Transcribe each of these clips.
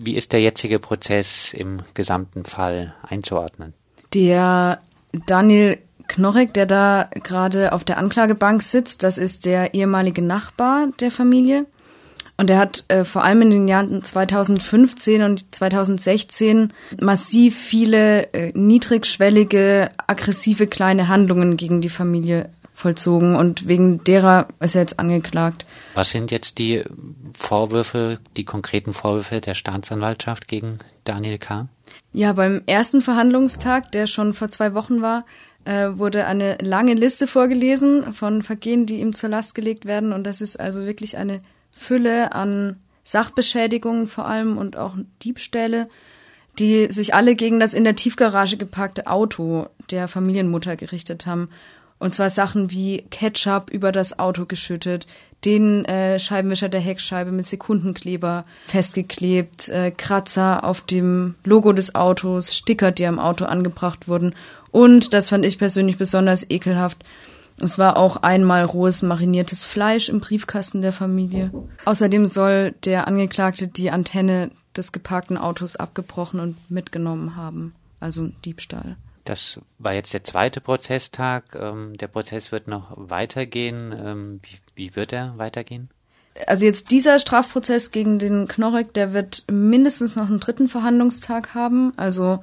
Wie ist der jetzige Prozess im gesamten Fall einzuordnen? Der Daniel Knorrek, der da gerade auf der Anklagebank sitzt, das ist der ehemalige Nachbar der Familie. Und er hat äh, vor allem in den Jahren 2015 und 2016 massiv viele äh, niedrigschwellige, aggressive kleine Handlungen gegen die Familie vollzogen und wegen derer ist er jetzt angeklagt. Was sind jetzt die Vorwürfe, die konkreten Vorwürfe der Staatsanwaltschaft gegen Daniel K.? Ja, beim ersten Verhandlungstag, der schon vor zwei Wochen war, äh, wurde eine lange Liste vorgelesen von Vergehen, die ihm zur Last gelegt werden. Und das ist also wirklich eine Fülle an Sachbeschädigungen vor allem und auch Diebstähle, die sich alle gegen das in der Tiefgarage geparkte Auto der Familienmutter gerichtet haben. Und zwar Sachen wie Ketchup über das Auto geschüttet, den äh, Scheibenwischer der Heckscheibe mit Sekundenkleber festgeklebt, äh, Kratzer auf dem Logo des Autos, Sticker, die am Auto angebracht wurden. Und, das fand ich persönlich besonders ekelhaft, es war auch einmal rohes mariniertes Fleisch im Briefkasten der Familie. Außerdem soll der Angeklagte die Antenne des geparkten Autos abgebrochen und mitgenommen haben. Also Diebstahl. Das war jetzt der zweite Prozesstag. Ähm, der Prozess wird noch weitergehen. Ähm, wie, wie wird er weitergehen? Also jetzt dieser Strafprozess gegen den Knorrek, der wird mindestens noch einen dritten Verhandlungstag haben. Also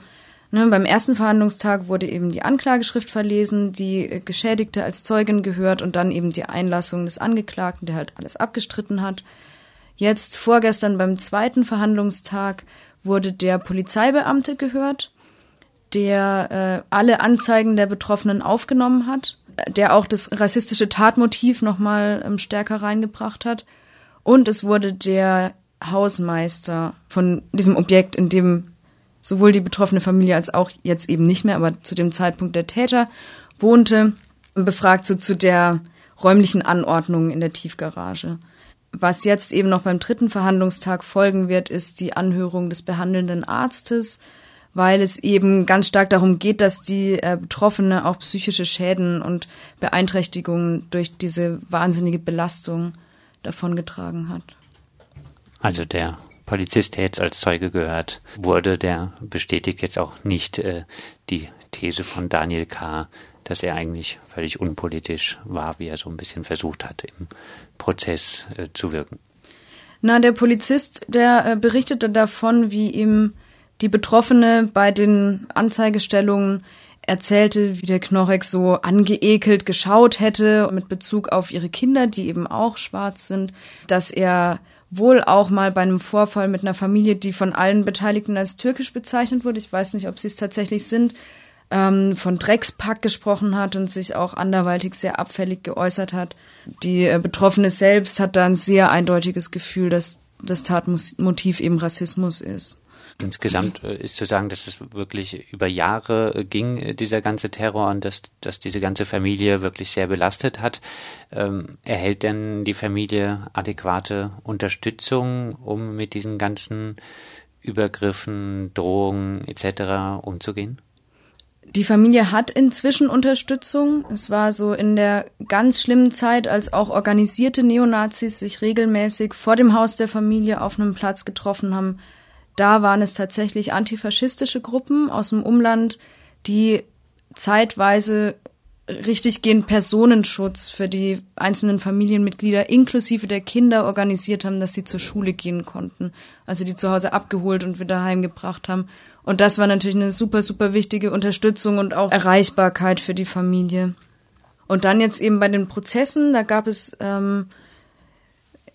ne, beim ersten Verhandlungstag wurde eben die Anklageschrift verlesen, die Geschädigte als Zeugin gehört und dann eben die Einlassung des Angeklagten, der halt alles abgestritten hat. Jetzt vorgestern beim zweiten Verhandlungstag wurde der Polizeibeamte gehört der äh, alle Anzeigen der Betroffenen aufgenommen hat, der auch das rassistische Tatmotiv nochmal ähm, stärker reingebracht hat. Und es wurde der Hausmeister von diesem Objekt, in dem sowohl die betroffene Familie als auch jetzt eben nicht mehr, aber zu dem Zeitpunkt der Täter wohnte, befragt so zu der räumlichen Anordnung in der Tiefgarage. Was jetzt eben noch beim dritten Verhandlungstag folgen wird, ist die Anhörung des behandelnden Arztes, weil es eben ganz stark darum geht, dass die äh, Betroffene auch psychische Schäden und Beeinträchtigungen durch diese wahnsinnige Belastung davongetragen hat. Also der Polizist, der jetzt als Zeuge gehört wurde, der bestätigt jetzt auch nicht äh, die These von Daniel K., dass er eigentlich völlig unpolitisch war, wie er so ein bisschen versucht hat, im Prozess äh, zu wirken. Na, der Polizist, der äh, berichtete davon, wie ihm die Betroffene bei den Anzeigestellungen erzählte, wie der Knorrek so angeekelt geschaut hätte mit Bezug auf ihre Kinder, die eben auch schwarz sind, dass er wohl auch mal bei einem Vorfall mit einer Familie, die von allen Beteiligten als türkisch bezeichnet wurde, ich weiß nicht, ob sie es tatsächlich sind, ähm, von Dreckspack gesprochen hat und sich auch anderweitig sehr abfällig geäußert hat. Die äh, Betroffene selbst hat da ein sehr eindeutiges Gefühl, dass das Tatmotiv eben Rassismus ist. Insgesamt äh, ist zu sagen, dass es wirklich über Jahre äh, ging, äh, dieser ganze Terror und dass, dass diese ganze Familie wirklich sehr belastet hat. Ähm, erhält denn die Familie adäquate Unterstützung, um mit diesen ganzen Übergriffen, Drohungen etc. umzugehen? Die Familie hat inzwischen Unterstützung. Es war so in der ganz schlimmen Zeit, als auch organisierte Neonazis sich regelmäßig vor dem Haus der Familie auf einem Platz getroffen haben, da waren es tatsächlich antifaschistische Gruppen aus dem Umland, die zeitweise richtiggehend Personenschutz für die einzelnen Familienmitglieder inklusive der Kinder organisiert haben, dass sie zur Schule gehen konnten. Also die zu Hause abgeholt und wieder heimgebracht haben. Und das war natürlich eine super, super wichtige Unterstützung und auch Erreichbarkeit für die Familie. Und dann jetzt eben bei den Prozessen, da gab es ähm,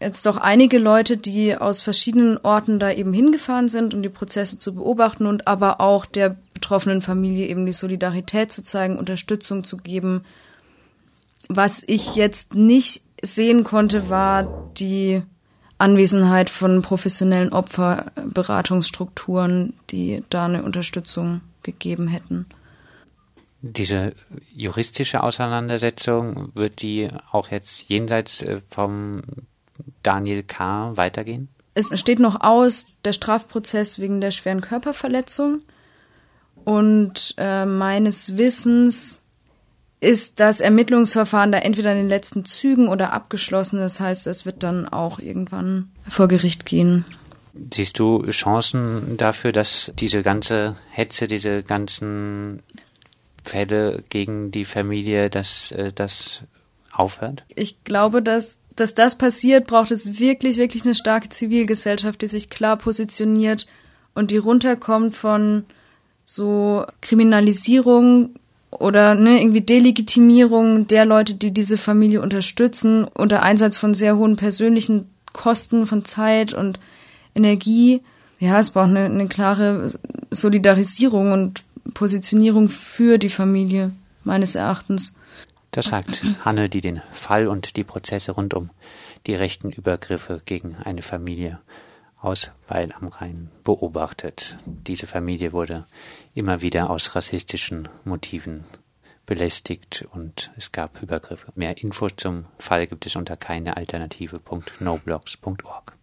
jetzt doch einige Leute, die aus verschiedenen Orten da eben hingefahren sind, um die Prozesse zu beobachten und aber auch der betroffenen Familie eben die Solidarität zu zeigen, Unterstützung zu geben. Was ich jetzt nicht sehen konnte, war die Anwesenheit von professionellen Opferberatungsstrukturen, die da eine Unterstützung gegeben hätten. Diese juristische Auseinandersetzung wird die auch jetzt jenseits äh, vom Daniel K. weitergehen? Es steht noch aus der Strafprozess wegen der schweren Körperverletzung. Und äh, meines Wissens ist das Ermittlungsverfahren da entweder in den letzten Zügen oder abgeschlossen. Das heißt, es wird dann auch irgendwann vor Gericht gehen. Siehst du Chancen dafür, dass diese ganze Hetze, diese ganzen Fälle gegen die Familie, dass äh, das aufhört? Ich glaube, dass, dass das passiert, braucht es wirklich, wirklich eine starke Zivilgesellschaft, die sich klar positioniert und die runterkommt von so Kriminalisierung oder ne, irgendwie Delegitimierung der Leute, die diese Familie unterstützen, unter Einsatz von sehr hohen persönlichen Kosten von Zeit und Energie. Ja, es braucht eine, eine klare Solidarisierung und Positionierung für die Familie, meines Erachtens. Das sagt Hanne, die den Fall und die Prozesse rund um die rechten Übergriffe gegen eine Familie aus Weil am Rhein beobachtet. Diese Familie wurde immer wieder aus rassistischen Motiven belästigt und es gab Übergriffe. Mehr Infos zum Fall gibt es unter keinealternative.noblogs.org.